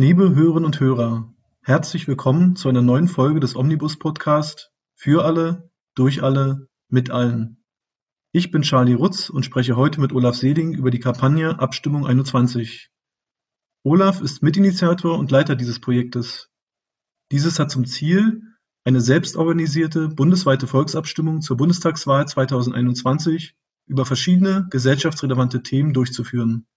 Liebe Hörerinnen und Hörer, herzlich willkommen zu einer neuen Folge des Omnibus-Podcast Für alle, durch alle, mit allen. Ich bin Charlie Rutz und spreche heute mit Olaf Seeling über die Kampagne Abstimmung 21. Olaf ist Mitinitiator und Leiter dieses Projektes. Dieses hat zum Ziel, eine selbstorganisierte bundesweite Volksabstimmung zur Bundestagswahl 2021 über verschiedene gesellschaftsrelevante Themen durchzuführen.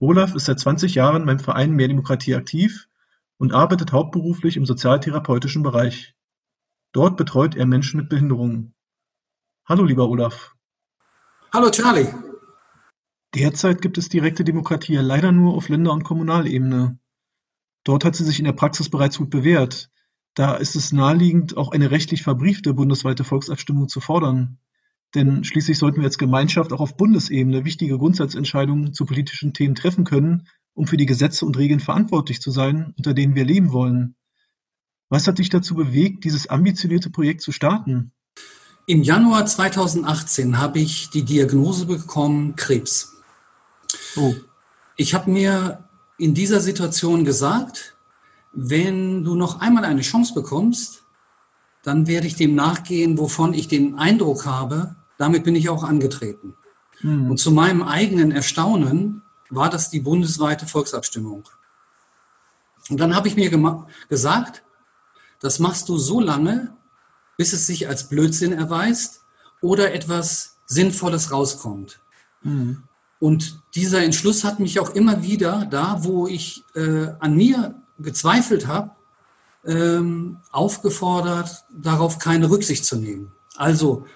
Olaf ist seit 20 Jahren beim Verein Mehr Demokratie aktiv und arbeitet hauptberuflich im sozialtherapeutischen Bereich. Dort betreut er Menschen mit Behinderungen. Hallo, lieber Olaf. Hallo, Charlie. Derzeit gibt es direkte Demokratie ja leider nur auf Länder- und Kommunalebene. Dort hat sie sich in der Praxis bereits gut bewährt. Da ist es naheliegend, auch eine rechtlich verbriefte bundesweite Volksabstimmung zu fordern. Denn schließlich sollten wir als Gemeinschaft auch auf Bundesebene wichtige Grundsatzentscheidungen zu politischen Themen treffen können, um für die Gesetze und Regeln verantwortlich zu sein, unter denen wir leben wollen. Was hat dich dazu bewegt, dieses ambitionierte Projekt zu starten? Im Januar 2018 habe ich die Diagnose bekommen, Krebs. Oh. Ich habe mir in dieser Situation gesagt, wenn du noch einmal eine Chance bekommst, dann werde ich dem nachgehen, wovon ich den Eindruck habe, damit bin ich auch angetreten. Hm. Und zu meinem eigenen Erstaunen war das die bundesweite Volksabstimmung. Und dann habe ich mir gesagt, das machst du so lange, bis es sich als Blödsinn erweist oder etwas Sinnvolles rauskommt. Hm. Und dieser Entschluss hat mich auch immer wieder da, wo ich äh, an mir gezweifelt habe, ähm, aufgefordert, darauf keine Rücksicht zu nehmen. Also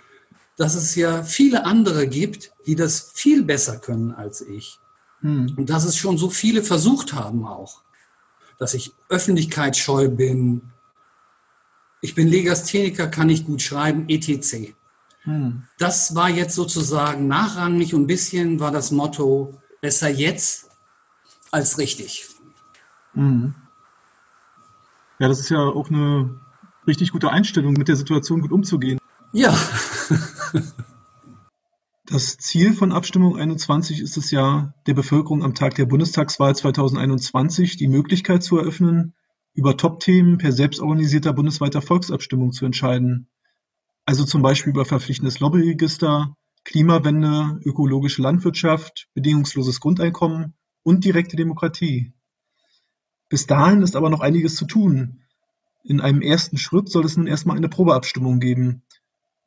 dass es ja viele andere gibt, die das viel besser können als ich. Hm. Und dass es schon so viele versucht haben auch. Dass ich öffentlichkeitsscheu bin. Ich bin Legastheniker, kann ich gut schreiben, etc. Hm. Das war jetzt sozusagen nachrangig und ein bisschen war das Motto, besser jetzt als richtig. Hm. Ja, das ist ja auch eine richtig gute Einstellung, mit der Situation gut umzugehen. Ja, das Ziel von Abstimmung 21 ist es ja, der Bevölkerung am Tag der Bundestagswahl 2021 die Möglichkeit zu eröffnen, über Top-Themen per selbstorganisierter bundesweiter Volksabstimmung zu entscheiden. Also zum Beispiel über verpflichtendes Lobbyregister, Klimawende, ökologische Landwirtschaft, bedingungsloses Grundeinkommen und direkte Demokratie. Bis dahin ist aber noch einiges zu tun. In einem ersten Schritt soll es nun erstmal eine Probeabstimmung geben,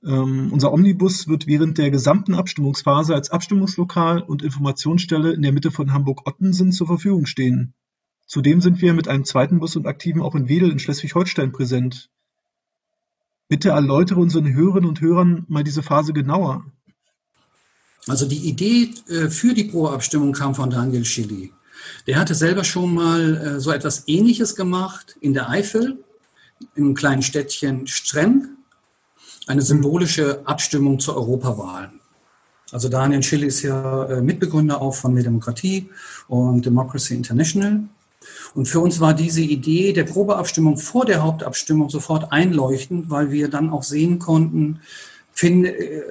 ähm, unser Omnibus wird während der gesamten Abstimmungsphase als Abstimmungslokal und Informationsstelle in der Mitte von Hamburg-Ottensen zur Verfügung stehen. Zudem sind wir mit einem zweiten Bus und Aktiven auch in Wedel in Schleswig-Holstein präsent. Bitte erläutere unseren Hörerinnen und Hörern mal diese Phase genauer. Also die Idee äh, für die Pro-Abstimmung kam von Daniel Schilly. Der hatte selber schon mal äh, so etwas Ähnliches gemacht in der Eifel, im kleinen Städtchen Strem eine symbolische Abstimmung zur Europawahl. Also Daniel Schilly ist ja äh, Mitbegründer auch von Mehr Demokratie und Democracy International. Und für uns war diese Idee der Probeabstimmung vor der Hauptabstimmung sofort einleuchtend, weil wir dann auch sehen konnten, find, äh,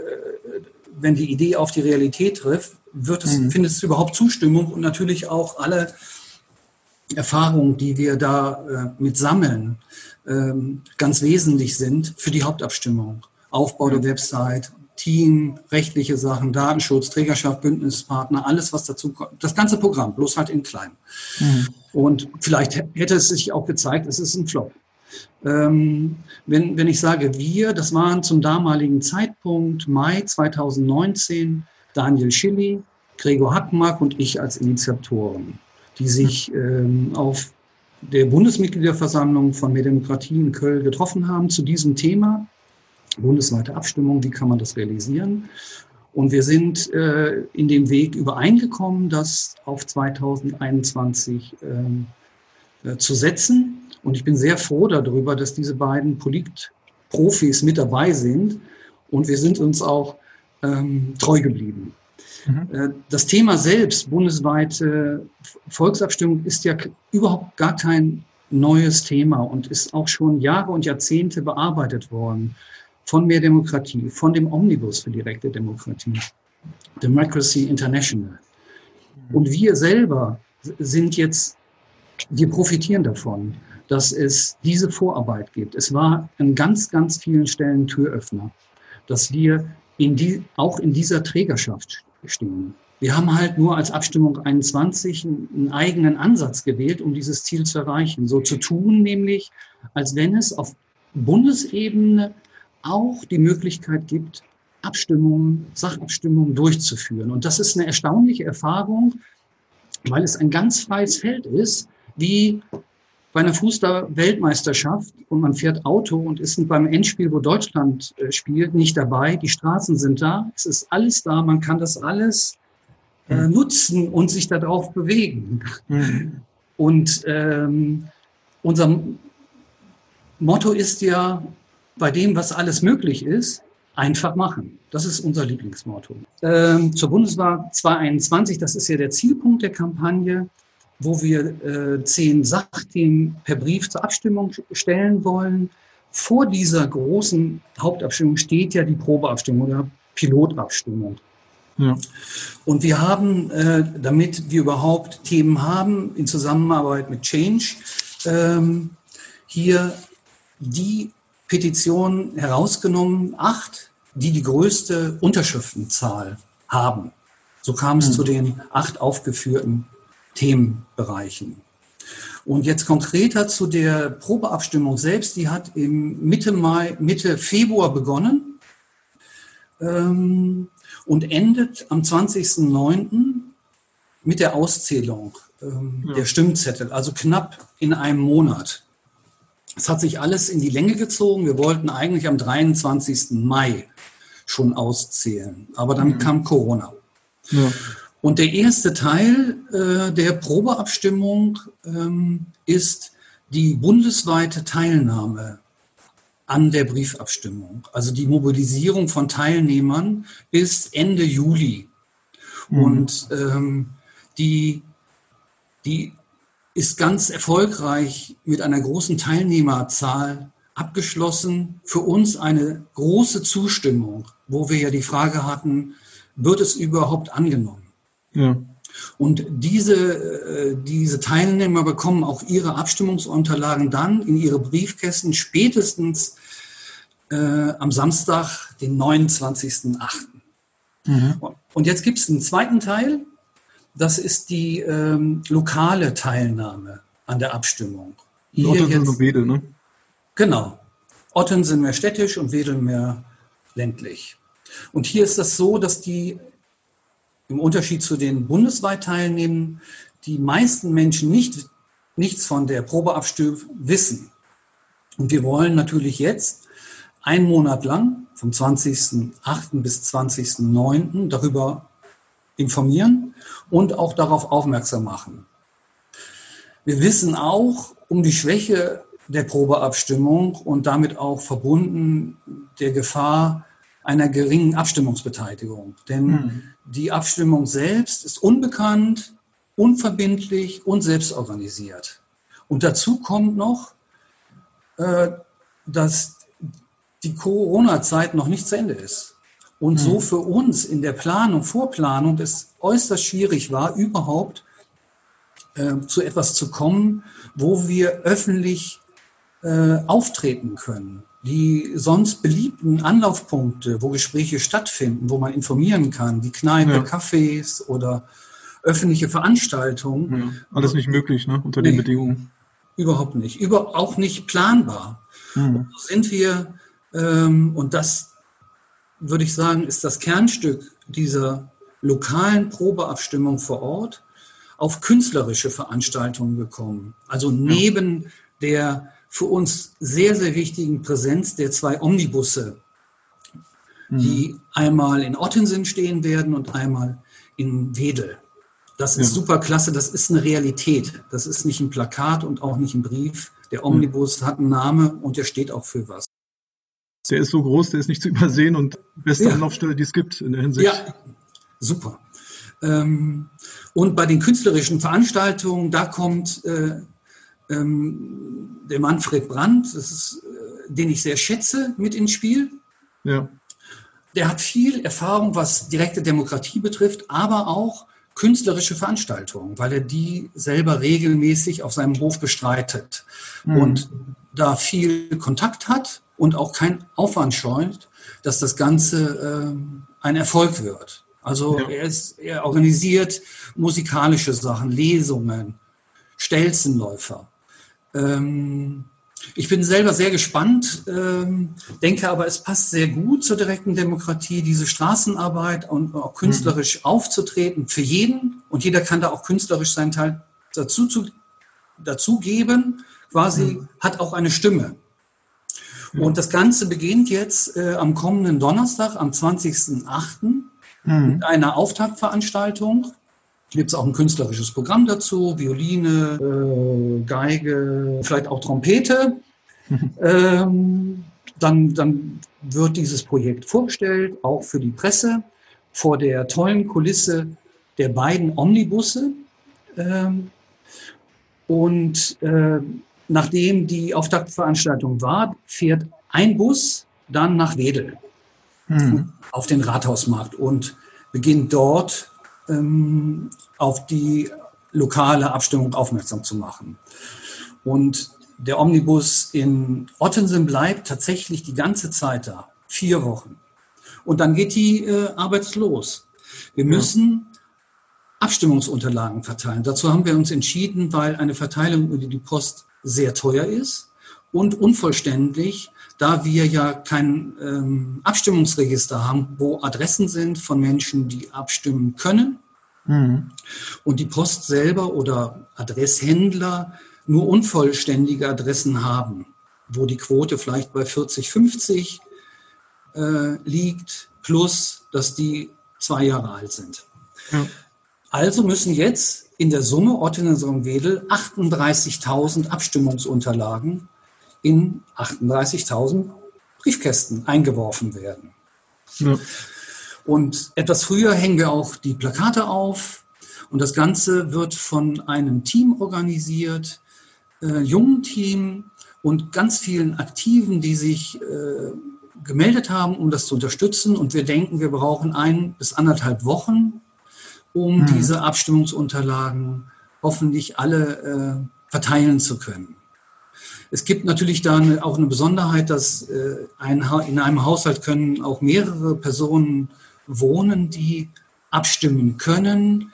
wenn die Idee auf die Realität trifft, wird es, mhm. findet es überhaupt Zustimmung und natürlich auch alle Erfahrungen, die wir da äh, mit sammeln, ähm, ganz wesentlich sind für die Hauptabstimmung. Aufbau der Website, Team, rechtliche Sachen, Datenschutz, Trägerschaft, Bündnispartner, alles, was dazu kommt. Das ganze Programm, bloß halt in klein. Mhm. Und vielleicht hätte es sich auch gezeigt, es ist ein Flop. Ähm, wenn, wenn ich sage wir, das waren zum damaligen Zeitpunkt Mai 2019 Daniel Schilly, Gregor Hackmark und ich als Initiatoren, die sich ähm, auf der Bundesmitgliederversammlung von Mehr Demokratie in Köln getroffen haben zu diesem Thema. Bundesweite Abstimmung, wie kann man das realisieren? Und wir sind äh, in dem Weg übereingekommen, das auf 2021 ähm, äh, zu setzen. Und ich bin sehr froh darüber, dass diese beiden Politprofis mit dabei sind. Und wir sind uns auch ähm, treu geblieben. Mhm. Äh, das Thema selbst, bundesweite Volksabstimmung, ist ja überhaupt gar kein neues Thema und ist auch schon Jahre und Jahrzehnte bearbeitet worden von mehr Demokratie, von dem Omnibus für direkte Demokratie, Democracy International. Und wir selber sind jetzt wir profitieren davon, dass es diese Vorarbeit gibt. Es war an ganz, ganz vielen Stellen Türöffner, dass wir in die, auch in dieser Trägerschaft stehen. Wir haben halt nur als Abstimmung 21 einen eigenen Ansatz gewählt, um dieses Ziel zu erreichen. So zu tun, nämlich, als wenn es auf Bundesebene auch die Möglichkeit gibt, Abstimmungen, Sachabstimmungen durchzuführen. Und das ist eine erstaunliche Erfahrung, weil es ein ganz freies Feld ist, wie bei einer Fußball-Weltmeisterschaft und man fährt Auto und ist beim Endspiel, wo Deutschland äh, spielt, nicht dabei. Die Straßen sind da, es ist alles da, man kann das alles äh, mhm. nutzen und sich darauf bewegen. Mhm. Und ähm, unser Motto ist ja, bei dem, was alles möglich ist, einfach machen. Das ist unser Lieblingsmotto. Ähm, zur Bundeswahl 2021, das ist ja der Zielpunkt der Kampagne, wo wir äh, zehn Sachthemen per Brief zur Abstimmung stellen wollen. Vor dieser großen Hauptabstimmung steht ja die Probeabstimmung oder Pilotabstimmung. Ja. Und wir haben, äh, damit wir überhaupt Themen haben, in Zusammenarbeit mit Change, ähm, hier die Petitionen herausgenommen, acht, die die größte Unterschriftenzahl haben. So kam es mhm. zu den acht aufgeführten Themenbereichen. Und jetzt konkreter zu der Probeabstimmung selbst, die hat im Mitte Mai, Mitte Februar begonnen ähm, und endet am 20.09. mit der Auszählung ähm, ja. der Stimmzettel, also knapp in einem Monat. Es hat sich alles in die Länge gezogen. Wir wollten eigentlich am 23. Mai schon auszählen, aber dann mhm. kam Corona. Ja. Und der erste Teil äh, der Probeabstimmung ähm, ist die bundesweite Teilnahme an der Briefabstimmung. Also die Mobilisierung von Teilnehmern bis Ende Juli. Mhm. Und ähm, die, die ist ganz erfolgreich mit einer großen Teilnehmerzahl abgeschlossen. Für uns eine große Zustimmung, wo wir ja die Frage hatten, wird es überhaupt angenommen? Ja. Und diese, äh, diese Teilnehmer bekommen auch ihre Abstimmungsunterlagen dann in ihre Briefkästen spätestens äh, am Samstag, den 29.08. Mhm. Und jetzt gibt es einen zweiten Teil, das ist die ähm, lokale Teilnahme an der Abstimmung. Hier Ottensen und Wedel, ne? Genau. Ottensen mehr städtisch und Wedel mehr ländlich. Und hier ist das so, dass die im Unterschied zu den bundesweit Teilnehmenden die meisten Menschen nicht, nichts von der Probeabstimmung wissen. Und wir wollen natürlich jetzt einen Monat lang, vom 20.08. bis 20.09. darüber informieren und auch darauf aufmerksam machen. Wir wissen auch um die Schwäche der Probeabstimmung und damit auch verbunden der Gefahr einer geringen Abstimmungsbeteiligung. Denn hm. die Abstimmung selbst ist unbekannt, unverbindlich und selbstorganisiert. Und dazu kommt noch, äh, dass die Corona-Zeit noch nicht zu Ende ist. Und so mhm. für uns in der Planung, Vorplanung es äußerst schwierig war, überhaupt äh, zu etwas zu kommen, wo wir öffentlich äh, auftreten können. Die sonst beliebten Anlaufpunkte, wo Gespräche stattfinden, wo man informieren kann, die Kneipe, ja. Cafés oder öffentliche Veranstaltungen. Ja, alles nicht möglich, ne, unter nee, den Bedingungen. Überhaupt nicht. Über, auch nicht planbar. Mhm. So sind wir, ähm, und das würde ich sagen, ist das Kernstück dieser lokalen Probeabstimmung vor Ort auf künstlerische Veranstaltungen gekommen. Also neben der für uns sehr, sehr wichtigen Präsenz der zwei Omnibusse, die mhm. einmal in Ottensen stehen werden und einmal in Wedel. Das ist ja. super klasse, das ist eine Realität. Das ist nicht ein Plakat und auch nicht ein Brief. Der Omnibus ja. hat einen Namen und der steht auch für was. Der ist so groß, der ist nicht zu übersehen und beste ja. Anlaufstelle, die es gibt in der Hinsicht. Ja, super. Ähm, und bei den künstlerischen Veranstaltungen, da kommt äh, ähm, der Manfred Brandt, ist, äh, den ich sehr schätze, mit ins Spiel. Ja. Der hat viel Erfahrung, was direkte Demokratie betrifft, aber auch künstlerische Veranstaltungen, weil er die selber regelmäßig auf seinem Hof bestreitet mhm. und da viel Kontakt hat und auch keinen Aufwand scheut, dass das Ganze äh, ein Erfolg wird. Also ja. er, ist, er organisiert musikalische Sachen, Lesungen, Stelzenläufer. Ähm, ich bin selber sehr gespannt, ähm, denke aber, es passt sehr gut zur direkten Demokratie, diese Straßenarbeit und auch künstlerisch mhm. aufzutreten für jeden. Und jeder kann da auch künstlerisch seinen Teil dazu, zu, dazu geben, quasi mhm. hat auch eine Stimme. Ja. Und das Ganze beginnt jetzt äh, am kommenden Donnerstag, am 20.08. Mhm. mit einer Auftaktveranstaltung gibt es auch ein künstlerisches Programm dazu, Violine, äh, Geige, vielleicht auch Trompete. ähm, dann, dann wird dieses Projekt vorgestellt, auch für die Presse, vor der tollen Kulisse der beiden Omnibusse. Ähm, und äh, nachdem die Auftaktveranstaltung war, fährt ein Bus dann nach Wedel mhm. auf den Rathausmarkt und beginnt dort ähm, auf die lokale Abstimmung aufmerksam zu machen. Und der Omnibus in Ottensen bleibt tatsächlich die ganze Zeit da, vier Wochen. Und dann geht die äh, Arbeit los. Wir müssen ja. Abstimmungsunterlagen verteilen. Dazu haben wir uns entschieden, weil eine Verteilung über die Post sehr teuer ist und unvollständig da wir ja kein ähm, Abstimmungsregister haben, wo Adressen sind von Menschen, die abstimmen können. Mhm. Und die Post selber oder Adresshändler nur unvollständige Adressen haben, wo die Quote vielleicht bei 40, 50 äh, liegt, plus dass die zwei Jahre alt sind. Ja. Also müssen jetzt in der Summe Ottingen und Wedel 38.000 Abstimmungsunterlagen in 38.000 Briefkästen eingeworfen werden. Ja. Und etwas früher hängen wir auch die Plakate auf. Und das Ganze wird von einem Team organisiert, äh, jungen Team und ganz vielen Aktiven, die sich äh, gemeldet haben, um das zu unterstützen. Und wir denken, wir brauchen ein bis anderthalb Wochen, um mhm. diese Abstimmungsunterlagen hoffentlich alle äh, verteilen zu können. Es gibt natürlich da auch eine Besonderheit, dass äh, ein, in einem Haushalt können auch mehrere Personen wohnen, die abstimmen können.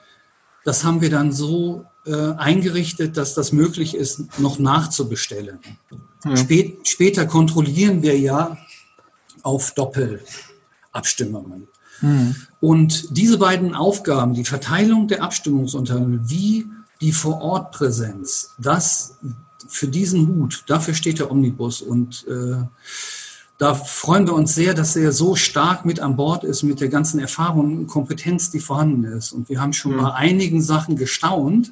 Das haben wir dann so äh, eingerichtet, dass das möglich ist, noch nachzubestellen. Ja. Spät, später kontrollieren wir ja auf Doppelabstimmungen. Mhm. Und diese beiden Aufgaben, die Verteilung der Abstimmungsunterlagen wie die Vorortpräsenz, das für diesen Hut, dafür steht der Omnibus. Und äh, da freuen wir uns sehr, dass er so stark mit an Bord ist, mit der ganzen Erfahrung und Kompetenz, die vorhanden ist. Und wir haben schon mhm. bei einigen Sachen gestaunt,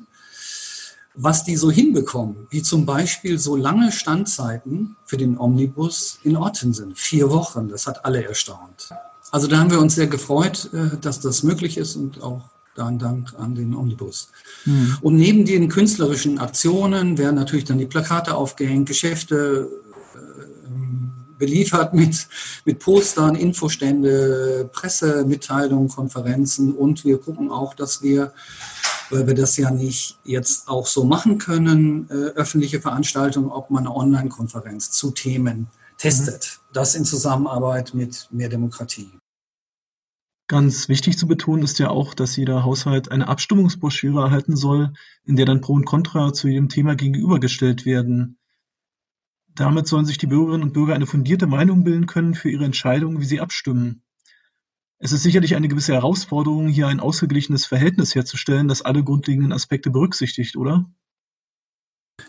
was die so hinbekommen, wie zum Beispiel so lange Standzeiten für den Omnibus in Orten sind. Vier Wochen, das hat alle erstaunt. Also da haben wir uns sehr gefreut, äh, dass das möglich ist und auch dann Dank an den Omnibus. Mhm. Und neben den künstlerischen Aktionen werden natürlich dann die Plakate aufgehängt, Geschäfte beliefert mit, mit Postern, Infostände, Pressemitteilungen, Konferenzen und wir gucken auch, dass wir, weil wir das ja nicht jetzt auch so machen können, äh, öffentliche Veranstaltungen, ob man eine Online-Konferenz zu Themen testet. Mhm. Das in Zusammenarbeit mit mehr Demokratie. Ganz wichtig zu betonen ist ja auch, dass jeder Haushalt eine Abstimmungsbroschüre erhalten soll, in der dann Pro und Contra zu jedem Thema gegenübergestellt werden. Damit sollen sich die Bürgerinnen und Bürger eine fundierte Meinung bilden können für ihre Entscheidungen, wie sie abstimmen. Es ist sicherlich eine gewisse Herausforderung, hier ein ausgeglichenes Verhältnis herzustellen, das alle grundlegenden Aspekte berücksichtigt, oder?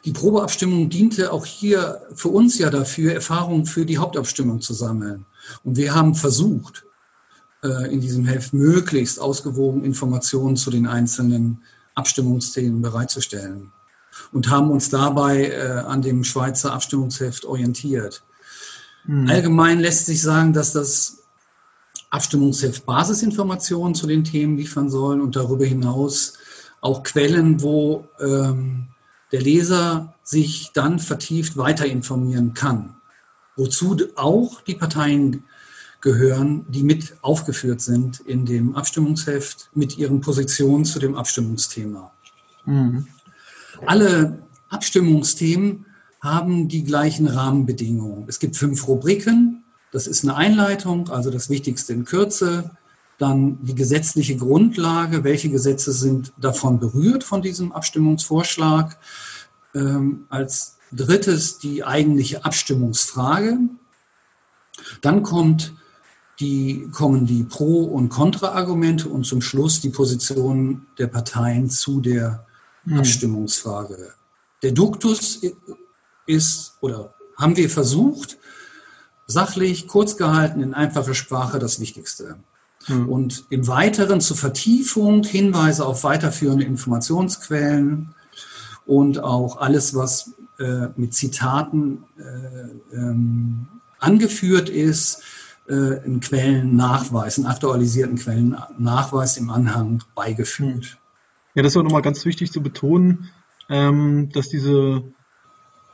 Die Probeabstimmung diente auch hier für uns ja dafür, Erfahrungen für die Hauptabstimmung zu sammeln. Und wir haben versucht, äh, in diesem Heft möglichst ausgewogen Informationen zu den einzelnen Abstimmungsthemen bereitzustellen und haben uns dabei äh, an dem Schweizer Abstimmungsheft orientiert. Mhm. Allgemein lässt sich sagen, dass das Abstimmungsheft Basisinformationen zu den Themen liefern soll und darüber hinaus auch Quellen, wo ähm, der Leser sich dann vertieft weiter informieren kann. Wozu auch die Parteien gehören, die mit aufgeführt sind in dem Abstimmungsheft mit ihren Positionen zu dem Abstimmungsthema. Mhm. Alle Abstimmungsthemen haben die gleichen Rahmenbedingungen. Es gibt fünf Rubriken. Das ist eine Einleitung, also das Wichtigste in Kürze. Dann die gesetzliche Grundlage. Welche Gesetze sind davon berührt von diesem Abstimmungsvorschlag? Ähm, als drittes die eigentliche Abstimmungsfrage. Dann kommt die, kommen die Pro- und Kontra-Argumente und zum Schluss die Position der Parteien zu der hm. Abstimmungsfrage. Der Duktus ist, oder haben wir versucht, sachlich, kurz gehalten, in einfacher Sprache das Wichtigste. Hm. Und im Weiteren zur Vertiefung Hinweise auf weiterführende Informationsquellen und auch alles, was äh, mit Zitaten äh, ähm, angeführt ist, äh, einen Quellennachweis, einen aktualisierten Quellennachweis im Anhang beigefügt. Ja, das ist auch nochmal ganz wichtig zu betonen, ähm, dass diese,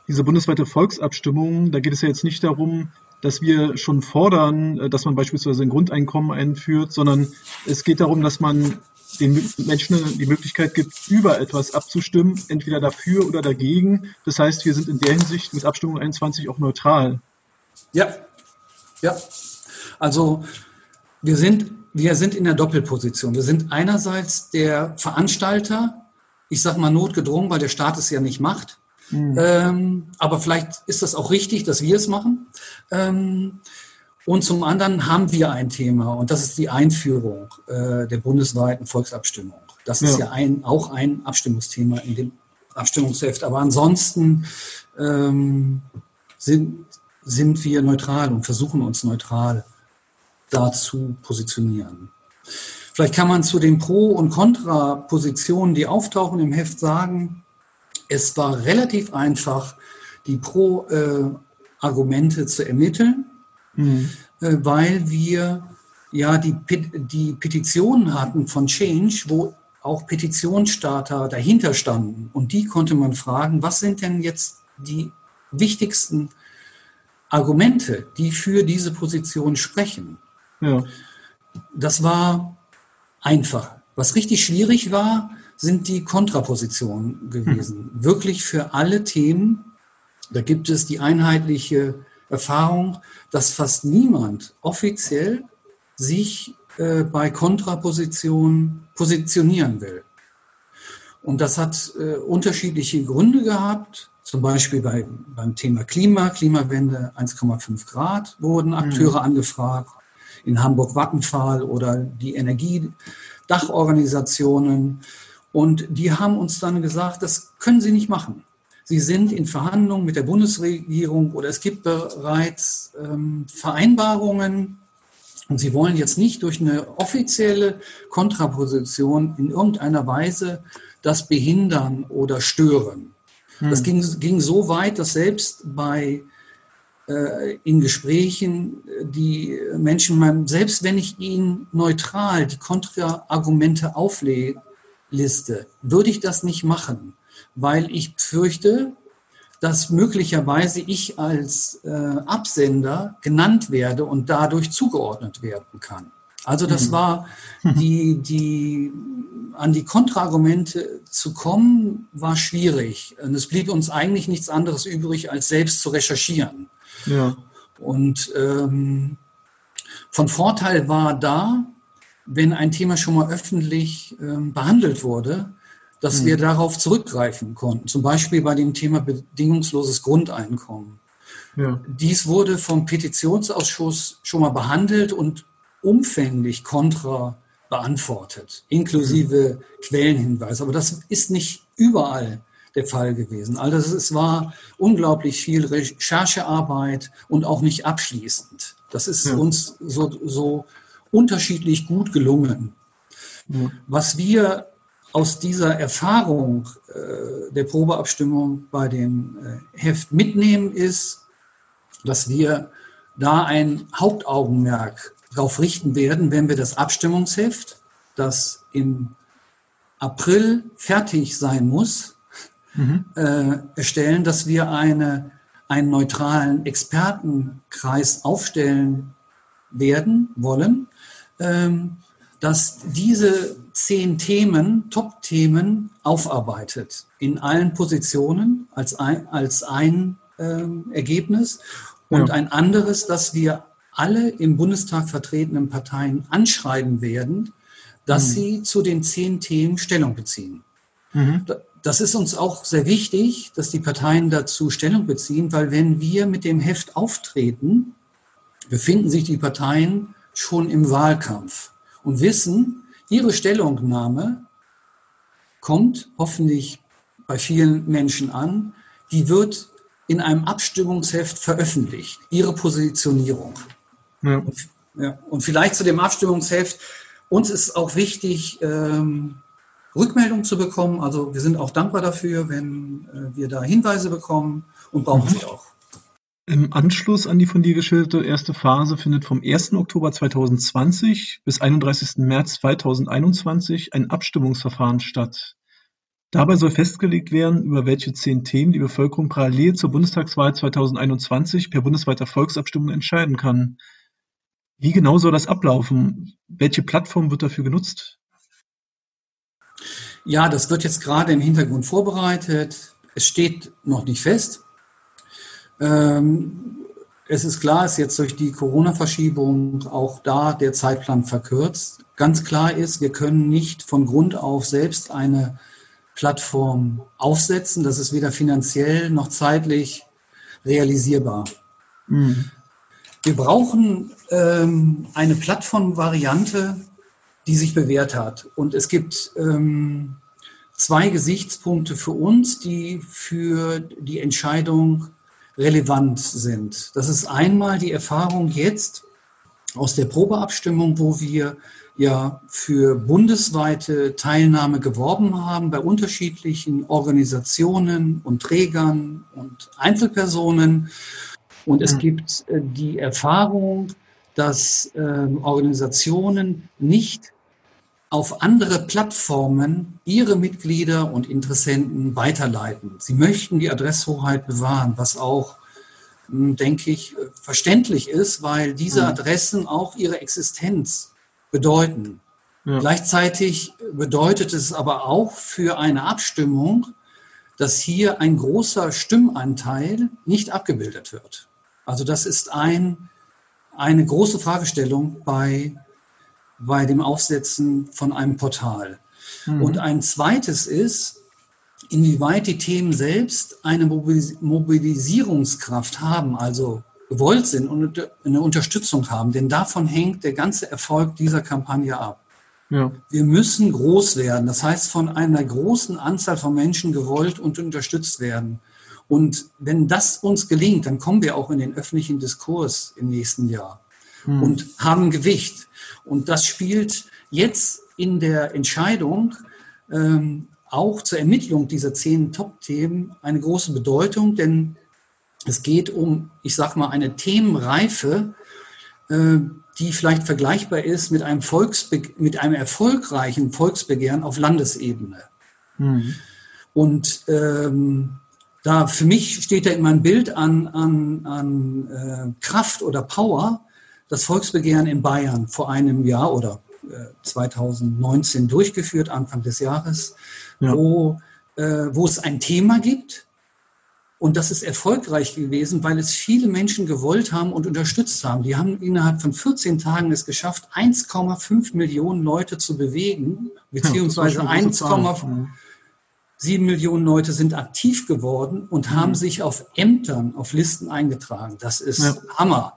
diese bundesweite Volksabstimmung, da geht es ja jetzt nicht darum, dass wir schon fordern, äh, dass man beispielsweise ein Grundeinkommen einführt, sondern es geht darum, dass man den Menschen die Möglichkeit gibt, über etwas abzustimmen, entweder dafür oder dagegen. Das heißt, wir sind in der Hinsicht mit Abstimmung 21 auch neutral. Ja, ja. Also wir sind, wir sind in der Doppelposition. Wir sind einerseits der Veranstalter, ich sage mal notgedrungen, weil der Staat es ja nicht macht. Mhm. Ähm, aber vielleicht ist das auch richtig, dass wir es machen. Ähm, und zum anderen haben wir ein Thema und das ist die Einführung äh, der bundesweiten Volksabstimmung. Das ist ja, ja ein, auch ein Abstimmungsthema in dem Abstimmungsheft. Aber ansonsten ähm, sind, sind wir neutral und versuchen uns neutral dazu positionieren. Vielleicht kann man zu den Pro- und Kontra-Positionen, die auftauchen im Heft, sagen, es war relativ einfach, die Pro-Argumente zu ermitteln mhm. äh, weil wir ja die, die Petitionen hatten von Change, wo auch Petitionsstarter dahinter standen. Und die konnte man fragen, was sind denn jetzt die wichtigsten Argumente, die für diese Position sprechen? Ja. Das war einfach. Was richtig schwierig war, sind die Kontrapositionen gewesen. Hm. Wirklich für alle Themen. Da gibt es die einheitliche Erfahrung, dass fast niemand offiziell sich äh, bei Kontrapositionen positionieren will. Und das hat äh, unterschiedliche Gründe gehabt. Zum Beispiel bei, beim Thema Klima, Klimawende 1,5 Grad wurden Akteure mhm. angefragt. In Hamburg-Vattenfall oder die Energiedachorganisationen. Und die haben uns dann gesagt, das können sie nicht machen. Sie sind in Verhandlungen mit der Bundesregierung oder es gibt bereits ähm, Vereinbarungen und Sie wollen jetzt nicht durch eine offizielle Kontraposition in irgendeiner Weise das behindern oder stören. Hm. Das ging, ging so weit, dass selbst bei in Gesprächen die Menschen selbst wenn ich ihnen neutral die Kontraargumente aufliste, würde ich das nicht machen weil ich fürchte, dass möglicherweise ich als äh, Absender genannt werde und dadurch zugeordnet werden kann. Also das mhm. war die, die, an die Kontraargumente zu kommen, war schwierig. Und es blieb uns eigentlich nichts anderes übrig, als selbst zu recherchieren. Ja. Und ähm, von Vorteil war da, wenn ein Thema schon mal öffentlich ähm, behandelt wurde, dass mhm. wir darauf zurückgreifen konnten. Zum Beispiel bei dem Thema bedingungsloses Grundeinkommen. Ja. Dies wurde vom Petitionsausschuss schon mal behandelt und umfänglich kontra beantwortet, inklusive mhm. Quellenhinweise. Aber das ist nicht überall der Fall gewesen. Also es war unglaublich viel Recherchearbeit und auch nicht abschließend. Das ist ja. uns so, so unterschiedlich gut gelungen. Ja. Was wir aus dieser Erfahrung äh, der Probeabstimmung bei dem äh, Heft mitnehmen, ist, dass wir da ein Hauptaugenmerk darauf richten werden, wenn wir das Abstimmungsheft, das im April fertig sein muss, mhm. äh, erstellen, dass wir eine, einen neutralen Expertenkreis aufstellen werden wollen, ähm, dass diese zehn Themen, Top-Themen aufarbeitet in allen Positionen als ein, als ein ähm, Ergebnis und ja. ein anderes, dass wir alle im Bundestag vertretenen Parteien anschreiben werden, dass mhm. sie zu den zehn Themen Stellung beziehen. Mhm. Das ist uns auch sehr wichtig, dass die Parteien dazu Stellung beziehen, weil wenn wir mit dem Heft auftreten, befinden sich die Parteien schon im Wahlkampf und wissen, ihre Stellungnahme kommt hoffentlich bei vielen Menschen an, die wird in einem Abstimmungsheft veröffentlicht, ihre Positionierung. Ja. Und, ja, und vielleicht zu dem Abstimmungsheft, uns ist auch wichtig, ähm, Rückmeldung zu bekommen. Also wir sind auch dankbar dafür, wenn äh, wir da Hinweise bekommen und brauchen mhm. sie auch. Im Anschluss an die von dir geschilderte erste Phase findet vom 1. Oktober 2020 bis 31. März 2021 ein Abstimmungsverfahren statt. Dabei soll festgelegt werden, über welche zehn Themen die Bevölkerung parallel zur Bundestagswahl 2021 per bundesweiter Volksabstimmung entscheiden kann. Wie genau soll das ablaufen? Welche Plattform wird dafür genutzt? Ja, das wird jetzt gerade im Hintergrund vorbereitet. Es steht noch nicht fest. Ähm, es ist klar, es ist jetzt durch die Corona-Verschiebung auch da der Zeitplan verkürzt. Ganz klar ist, wir können nicht von Grund auf selbst eine Plattform aufsetzen. Das ist weder finanziell noch zeitlich realisierbar. Mhm. Wir brauchen ähm, eine Plattformvariante, die sich bewährt hat. Und es gibt ähm, zwei Gesichtspunkte für uns, die für die Entscheidung relevant sind. Das ist einmal die Erfahrung jetzt aus der Probeabstimmung, wo wir ja für bundesweite Teilnahme geworben haben bei unterschiedlichen Organisationen und Trägern und Einzelpersonen. Und es gibt äh, die Erfahrung, dass äh, Organisationen nicht auf andere Plattformen ihre Mitglieder und Interessenten weiterleiten. Sie möchten die Adresshoheit bewahren, was auch, hm, denke ich, verständlich ist, weil diese mhm. Adressen auch ihre Existenz bedeuten. Ja. Gleichzeitig bedeutet es aber auch für eine Abstimmung, dass hier ein großer Stimmanteil nicht abgebildet wird. Also das ist ein, eine große Fragestellung bei bei dem Aufsetzen von einem Portal. Mhm. Und ein zweites ist, inwieweit die Themen selbst eine Mobilisierungskraft haben, also gewollt sind und eine Unterstützung haben. Denn davon hängt der ganze Erfolg dieser Kampagne ab. Ja. Wir müssen groß werden. Das heißt, von einer großen Anzahl von Menschen gewollt und unterstützt werden. Und wenn das uns gelingt, dann kommen wir auch in den öffentlichen Diskurs im nächsten Jahr hm. und haben Gewicht. Und das spielt jetzt in der Entscheidung ähm, auch zur Ermittlung dieser zehn Top-Themen eine große Bedeutung, denn es geht um, ich sag mal, eine Themenreife, äh, die vielleicht vergleichbar ist mit einem, Volksbe mit einem erfolgreichen Volksbegehren auf Landesebene. Mhm. Und ähm, da für mich steht da immer ein Bild an, an, an äh, Kraft oder Power, das Volksbegehren in Bayern vor einem Jahr oder 2019 äh, durchgeführt, Anfang des Jahres, ja. wo, äh, wo es ein Thema gibt. Und das ist erfolgreich gewesen, weil es viele Menschen gewollt haben und unterstützt haben. Die haben innerhalb von 14 Tagen es geschafft, 1,5 Millionen Leute zu bewegen, beziehungsweise ja, 1,7 Millionen Leute sind aktiv geworden und haben mhm. sich auf Ämtern, auf Listen eingetragen. Das ist ja. Hammer.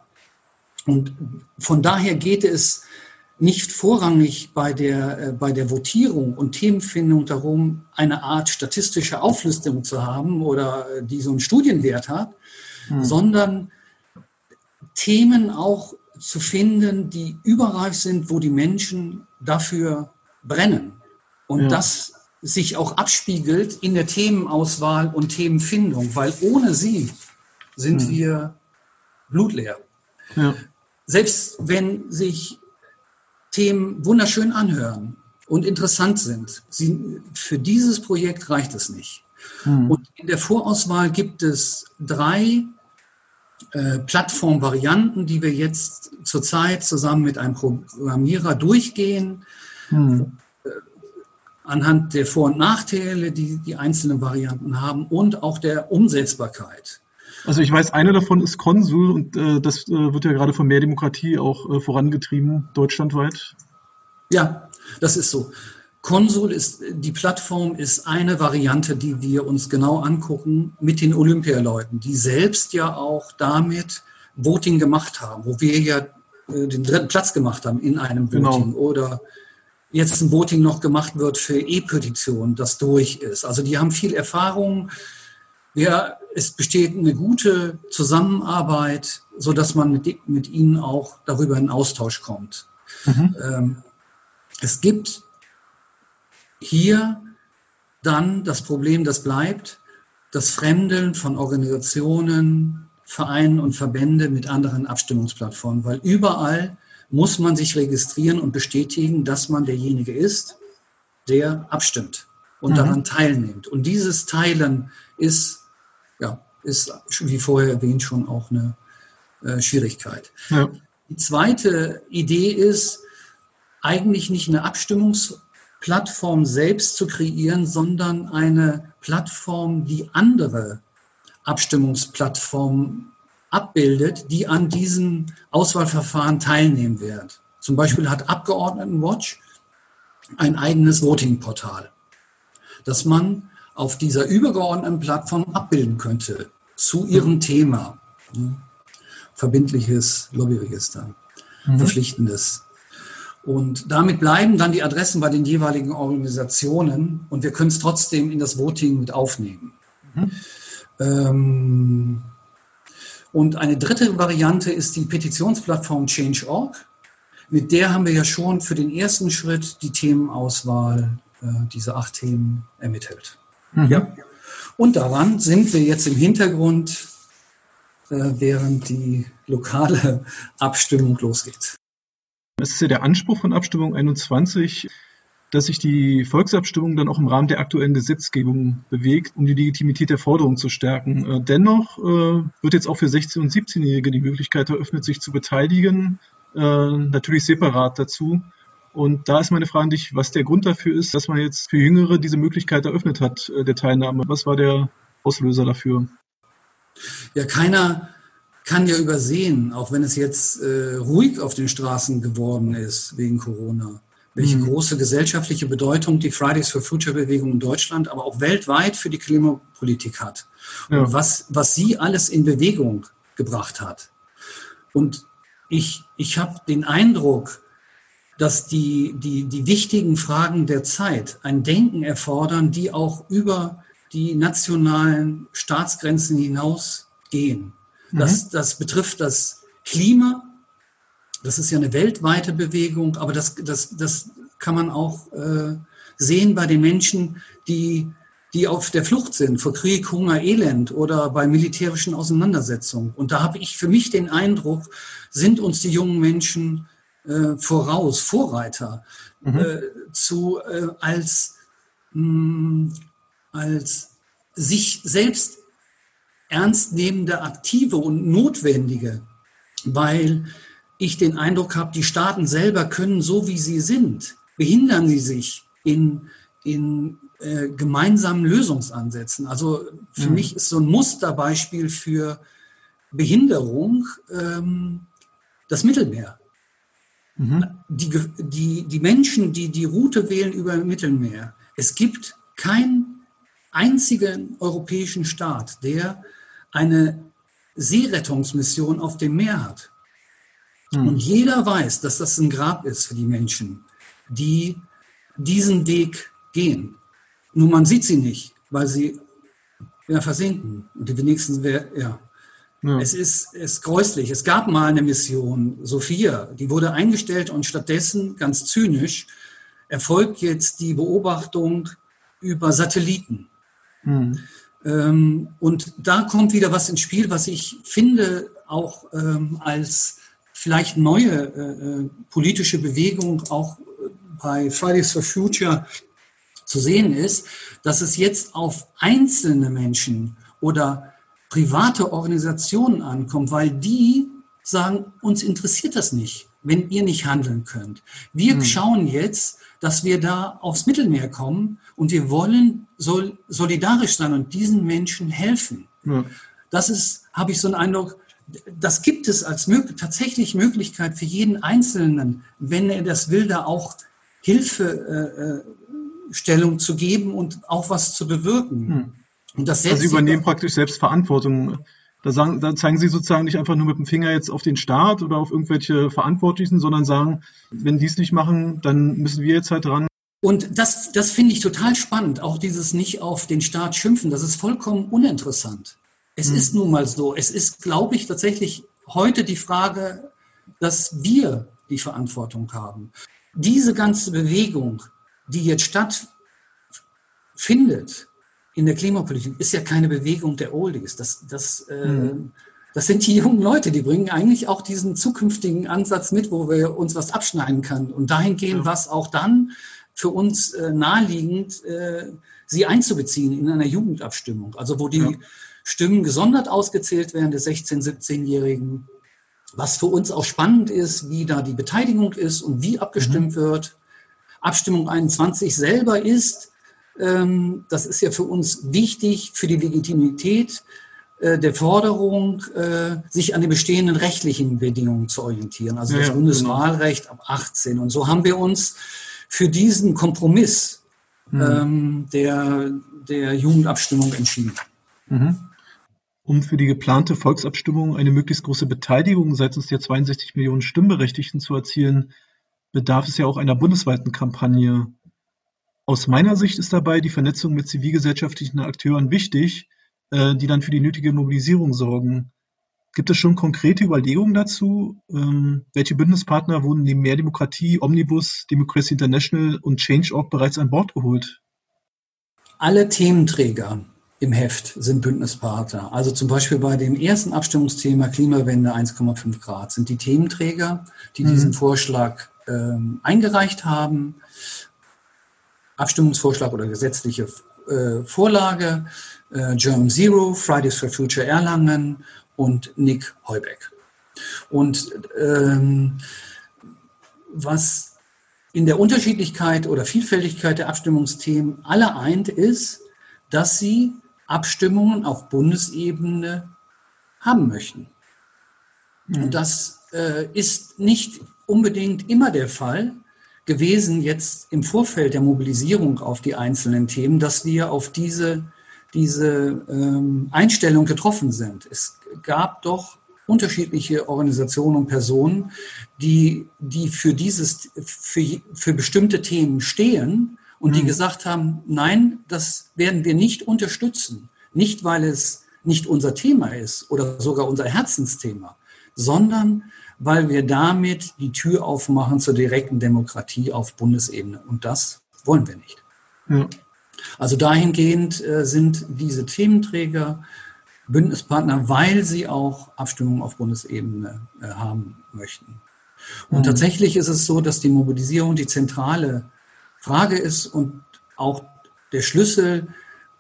Und von daher geht es nicht vorrangig bei der, äh, bei der Votierung und Themenfindung darum, eine Art statistische Auflistung zu haben oder äh, die so einen Studienwert hat, hm. sondern Themen auch zu finden, die überreif sind, wo die Menschen dafür brennen. Und ja. das sich auch abspiegelt in der Themenauswahl und Themenfindung, weil ohne sie sind hm. wir blutleer. Ja selbst wenn sich Themen wunderschön anhören und interessant sind, sie, für dieses Projekt reicht es nicht. Mhm. Und in der Vorauswahl gibt es drei äh, Plattformvarianten, die wir jetzt zurzeit zusammen mit einem Programmierer durchgehen, hm. Äh, anhand der Vor- und Nachteile, die die einzelnen Varianten haben und auch der Umsetzbarkeit. Also ich weiß, eine davon ist Konsul und äh, das äh, wird ja gerade von mehr Demokratie auch äh, vorangetrieben, deutschlandweit. Ja, das ist so. Konsul ist, die Plattform ist eine Variante, die wir uns genau angucken mit den Olympialeuten, die selbst ja auch damit Voting gemacht haben, wo wir ja äh, den dritten Platz gemacht haben in einem genau. Voting genau. oder jetzt ein Voting noch gemacht wird für E-Petition, das durch ist. Also die haben viel Erfahrung. Ja, es besteht eine gute Zusammenarbeit, so dass man mit, mit ihnen auch darüber in Austausch kommt. Mhm. Ähm, es gibt hier dann das Problem, das bleibt, das Fremdeln von Organisationen, Vereinen und Verbände mit anderen Abstimmungsplattformen, weil überall muss man sich registrieren und bestätigen, dass man derjenige ist, der abstimmt und mhm. daran teilnimmt. Und dieses Teilen ist, ist, wie vorher erwähnt, schon auch eine äh, Schwierigkeit. Ja. Die zweite Idee ist, eigentlich nicht eine Abstimmungsplattform selbst zu kreieren, sondern eine Plattform, die andere Abstimmungsplattformen abbildet, die an diesem Auswahlverfahren teilnehmen werden. Zum Beispiel hat Abgeordnetenwatch ein eigenes Voting-Portal, das man auf dieser übergeordneten Plattform abbilden könnte zu ihrem mhm. Thema. Verbindliches Lobbyregister, mhm. verpflichtendes. Und damit bleiben dann die Adressen bei den jeweiligen Organisationen und wir können es trotzdem in das Voting mit aufnehmen. Mhm. Ähm, und eine dritte Variante ist die Petitionsplattform Change.org. Mit der haben wir ja schon für den ersten Schritt die Themenauswahl, äh, diese acht Themen ermittelt. Mhm. Ja. Und daran sind wir jetzt im Hintergrund, äh, während die lokale Abstimmung losgeht. Es ist ja der Anspruch von Abstimmung 21, dass sich die Volksabstimmung dann auch im Rahmen der aktuellen Gesetzgebung bewegt, um die Legitimität der Forderung zu stärken. Äh, dennoch äh, wird jetzt auch für 16- und 17-Jährige die Möglichkeit eröffnet, sich zu beteiligen, natürlich separat dazu. Und da ist meine Frage an dich, was der Grund dafür ist, dass man jetzt für Jüngere diese Möglichkeit eröffnet hat, der Teilnahme. Was war der Auslöser dafür? Ja, keiner kann ja übersehen, auch wenn es jetzt äh, ruhig auf den Straßen geworden ist wegen Corona, welche mhm. große gesellschaftliche Bedeutung die Fridays for Future Bewegung in Deutschland, aber auch weltweit für die Klimapolitik hat. Ja. Und was, was sie alles in Bewegung gebracht hat. Und ich, ich habe den Eindruck, dass die, die, die wichtigen Fragen der Zeit ein Denken erfordern, die auch über die nationalen Staatsgrenzen hinausgehen. Mhm. Das, das betrifft das Klima, das ist ja eine weltweite Bewegung, aber das, das, das kann man auch äh, sehen bei den Menschen, die, die auf der Flucht sind vor Krieg, Hunger, Elend oder bei militärischen Auseinandersetzungen. Und da habe ich für mich den Eindruck, sind uns die jungen Menschen äh, voraus, Vorreiter, mhm. äh, zu, äh, als, mh, als sich selbst ernstnehmende, aktive und notwendige, weil ich den Eindruck habe, die Staaten selber können so, wie sie sind, behindern sie sich in, in äh, gemeinsamen Lösungsansätzen. Also für mhm. mich ist so ein Musterbeispiel für Behinderung ähm, das Mittelmeer. Mhm. Die, die, die Menschen, die die Route wählen über Mittelmeer, es gibt keinen einzigen europäischen Staat, der eine Seerettungsmission auf dem Meer hat. Mhm. Und jeder weiß, dass das ein Grab ist für die Menschen, die diesen Weg gehen. Nur man sieht sie nicht, weil sie ja, versinken. Und die wenigsten, ja. Ja. Es ist, ist gräuslich. Es gab mal eine Mission, Sophia, die wurde eingestellt und stattdessen, ganz zynisch, erfolgt jetzt die Beobachtung über Satelliten. Mhm. Ähm, und da kommt wieder was ins Spiel, was ich finde auch ähm, als vielleicht neue äh, äh, politische Bewegung auch bei Fridays for Future zu sehen ist, dass es jetzt auf einzelne Menschen oder private Organisationen ankommt, weil die sagen, uns interessiert das nicht, wenn ihr nicht handeln könnt. Wir mhm. schauen jetzt, dass wir da aufs Mittelmeer kommen und wir wollen sol solidarisch sein und diesen Menschen helfen. Ja. Das ist, habe ich so einen Eindruck, das gibt es als mög tatsächlich Möglichkeit für jeden Einzelnen, wenn er das will, da auch Hilfestellung äh, zu geben und auch was zu bewirken. Hm. Und das also Sie übernehmen praktisch selbst Verantwortung. Da, sagen, da zeigen Sie sozusagen nicht einfach nur mit dem Finger jetzt auf den Staat oder auf irgendwelche Verantwortlichen, sondern sagen, wenn die es nicht machen, dann müssen wir jetzt halt dran. Und das, das finde ich total spannend, auch dieses nicht auf den Staat schimpfen, das ist vollkommen uninteressant. Es hm. ist nun mal so. Es ist, glaube ich, tatsächlich heute die Frage, dass wir die Verantwortung haben. Diese ganze Bewegung, die jetzt stattfindet in der Klimapolitik, ist ja keine Bewegung der Oldies. Das, das, mhm. äh, das sind die jungen Leute, die bringen eigentlich auch diesen zukünftigen Ansatz mit, wo wir uns was abschneiden können. Und dahingehend ja. was auch dann für uns äh, naheliegend, äh, sie einzubeziehen in einer Jugendabstimmung. Also wo die ja. Stimmen gesondert ausgezählt werden der 16-, 17-Jährigen. Was für uns auch spannend ist, wie da die Beteiligung ist und wie abgestimmt mhm. wird. Abstimmung 21 selber ist, das ist ja für uns wichtig für die Legitimität äh, der Forderung, äh, sich an den bestehenden rechtlichen Bedingungen zu orientieren. Also ja, das Bundeswahlrecht genau. ab 18. Und so haben wir uns für diesen Kompromiss mhm. ähm, der, der Jugendabstimmung entschieden. Mhm. Um für die geplante Volksabstimmung eine möglichst große Beteiligung seitens der 62 Millionen Stimmberechtigten zu erzielen, bedarf es ja auch einer bundesweiten Kampagne. Aus meiner Sicht ist dabei die Vernetzung mit zivilgesellschaftlichen Akteuren wichtig, äh, die dann für die nötige Mobilisierung sorgen. Gibt es schon konkrete Überlegungen dazu? Ähm, welche Bündnispartner wurden neben Mehr Demokratie, Omnibus, Democracy International und Change.org bereits an Bord geholt? Alle Thementräger im Heft sind Bündnispartner. Also zum Beispiel bei dem ersten Abstimmungsthema Klimawende 1,5 Grad sind die Thementräger, die mhm. diesen Vorschlag ähm, eingereicht haben. Abstimmungsvorschlag oder gesetzliche äh, Vorlage, äh, German Zero, Fridays for Future Erlangen und Nick Heubeck. Und ähm, was in der Unterschiedlichkeit oder Vielfältigkeit der Abstimmungsthemen alle eint, ist, dass sie Abstimmungen auf Bundesebene haben möchten. Mhm. Und das äh, ist nicht unbedingt immer der Fall gewesen jetzt im Vorfeld der Mobilisierung auf die einzelnen Themen, dass wir auf diese, diese ähm, Einstellung getroffen sind. Es gab doch unterschiedliche Organisationen und Personen, die, die für dieses, für, für bestimmte Themen stehen und die mhm. gesagt haben, nein, das werden wir nicht unterstützen. Nicht, weil es nicht unser Thema ist oder sogar unser Herzensthema, sondern weil wir damit die Tür aufmachen zur direkten Demokratie auf Bundesebene. Und das wollen wir nicht. Ja. Also dahingehend äh, sind diese Thementräger Bündnispartner, weil sie auch Abstimmungen auf Bundesebene äh, haben möchten. Und mhm. tatsächlich ist es so, dass die Mobilisierung die zentrale Frage ist und auch der Schlüssel,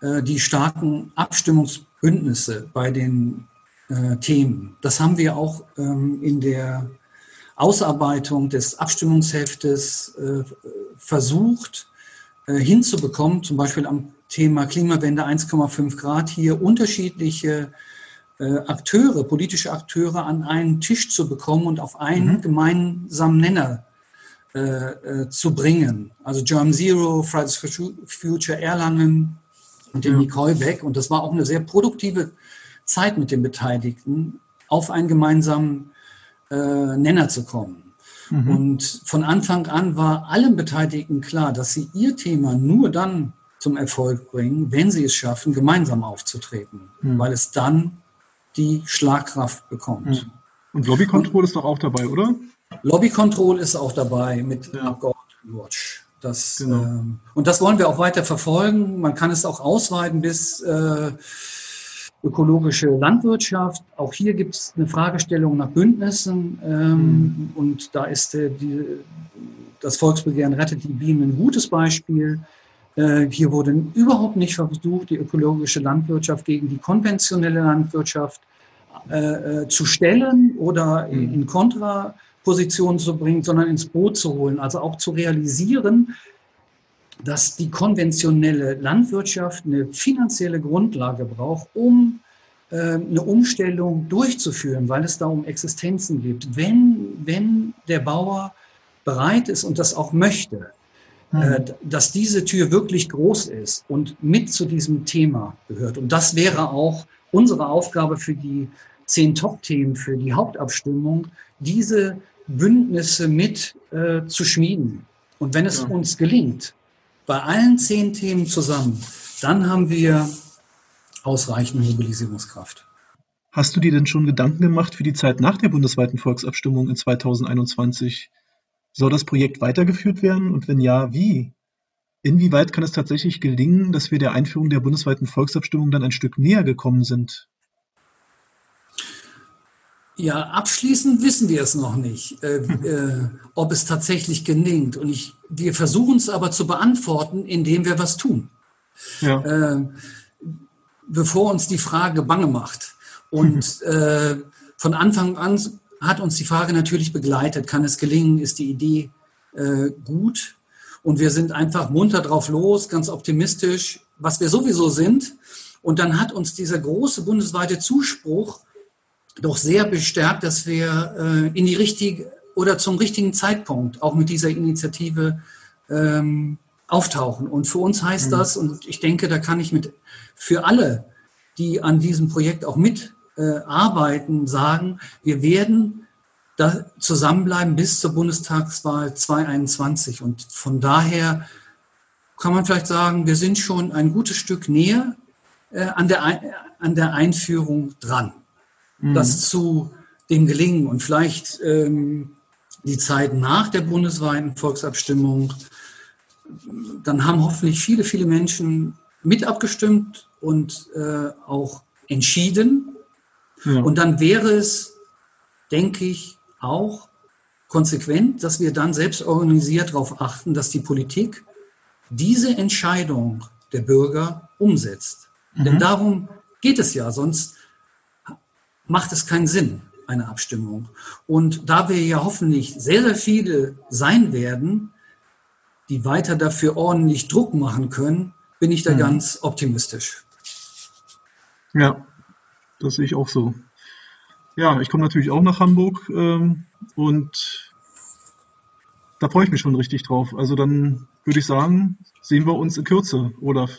äh, die starken Abstimmungsbündnisse bei den äh, Themen. Das haben wir auch ähm, in der Ausarbeitung des Abstimmungsheftes äh, versucht hinzubekommen, zum Beispiel am Thema Klimawende 1,5 Grad hier unterschiedliche Akteure, politische Akteure an einen Tisch zu bekommen und auf einen mhm. gemeinsamen Nenner äh, äh, zu bringen. Also German Zero, Fridays for Future Erlangen und den ja. Nicole Beck. Und das war auch eine sehr produktive Zeit mit den Beteiligten, auf einen gemeinsamen äh, Nenner zu kommen. Mhm. Und von Anfang an war allen Beteiligten klar, dass sie ihr Thema nur dann zum Erfolg bringen, wenn sie es schaffen, gemeinsam aufzutreten, mhm. weil es dann die Schlagkraft bekommt. Mhm. Und Lobby Control ist doch auch dabei, oder? Lobby Control ist auch dabei mit ja. Abgeordnetenwatch. Das, genau. ähm, und das wollen wir auch weiter verfolgen. Man kann es auch ausweiten bis äh, ökologische Landwirtschaft. Auch hier gibt es eine Fragestellung nach Bündnissen. Ähm, mhm. Und da ist äh, die, das Volksbegehren Rettet die Bienen ein gutes Beispiel. Äh, hier wurde überhaupt nicht versucht, die ökologische Landwirtschaft gegen die konventionelle Landwirtschaft äh, äh zu stellen oder mhm. in Kontraposition zu bringen, sondern ins Boot zu holen. Also auch zu realisieren, dass die konventionelle Landwirtschaft eine finanzielle Grundlage braucht, um äh, eine Umstellung durchzuführen, weil es da um Existenzen geht. Wenn, wenn der Bauer bereit ist und das auch möchte, mhm. dass diese Tür wirklich groß ist und mit zu diesem Thema gehört. Und das wäre auch unsere Aufgabe für die zehn Top-Themen, für die Hauptabstimmung, diese Bündnisse mit äh, zu schmieden. Und wenn es ja. uns gelingt, bei allen zehn Themen zusammen, dann haben wir ausreichend Mobilisierungskraft. Hast du dir denn schon Gedanken gemacht für die Zeit nach der bundesweiten Volksabstimmung in 2021? Soll das Projekt weitergeführt werden und wenn ja, wie? Inwieweit kann es tatsächlich gelingen, dass wir der Einführung der bundesweiten Volksabstimmung dann ein Stück näher gekommen sind? Ja, abschließend wissen wir es noch nicht, äh, äh, ob es tatsächlich gelingt. Und ich, wir versuchen es aber zu beantworten, indem wir was tun. Ja. Äh, bevor uns die Frage bange macht. Und äh, von Anfang an hat uns die Frage natürlich begleitet, kann es gelingen, ist die Idee äh, gut? Und wir sind einfach munter drauf los, ganz optimistisch, was wir sowieso sind. Und dann hat uns dieser große bundesweite Zuspruch doch sehr bestärkt, dass wir äh, in die richtige oder zum richtigen Zeitpunkt auch mit dieser Initiative ähm, auftauchen. Und für uns heißt mhm. das, und ich denke, da kann ich mit für alle, die an diesem Projekt auch mitarbeiten, äh, sagen, wir werden da zusammenbleiben bis zur Bundestagswahl 2021. Und von daher kann man vielleicht sagen, wir sind schon ein gutes Stück näher äh, an, der, an der Einführung dran mhm. das zu dem gelingen und vielleicht ähm, die Zeit nach der bundesweiten Volksabstimmung, dann haben hoffentlich viele, viele Menschen mit abgestimmt und äh, auch entschieden. Ja. Und dann wäre es, denke ich, auch konsequent, dass wir dann selbst organisiert darauf achten, dass die Politik diese Entscheidung der Bürger umsetzt. Mhm. Denn darum geht es ja, sonst macht es keinen Sinn, eine Abstimmung. Und da wir ja hoffentlich sehr, sehr viele sein werden, die weiter dafür ordentlich Druck machen können, bin ich da mhm. ganz optimistisch. Ja, das sehe ich auch so. Ja, ich komme natürlich auch nach Hamburg ähm, und da freue ich mich schon richtig drauf. Also dann würde ich sagen, sehen wir uns in Kürze, Olaf.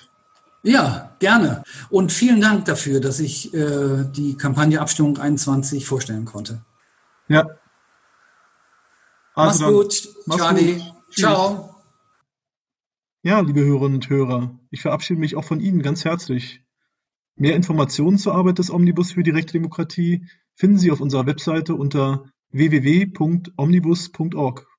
Ja, gerne. Und vielen Dank dafür, dass ich äh, die Kampagne Abstimmung 21 vorstellen konnte. Ja. Also mach's gut, mach's Charlie. Gut. Ciao. Ja, liebe Hörerinnen und Hörer, ich verabschiede mich auch von Ihnen ganz herzlich. Mehr Informationen zur Arbeit des Omnibus für direkte Demokratie finden Sie auf unserer Webseite unter www.omnibus.org.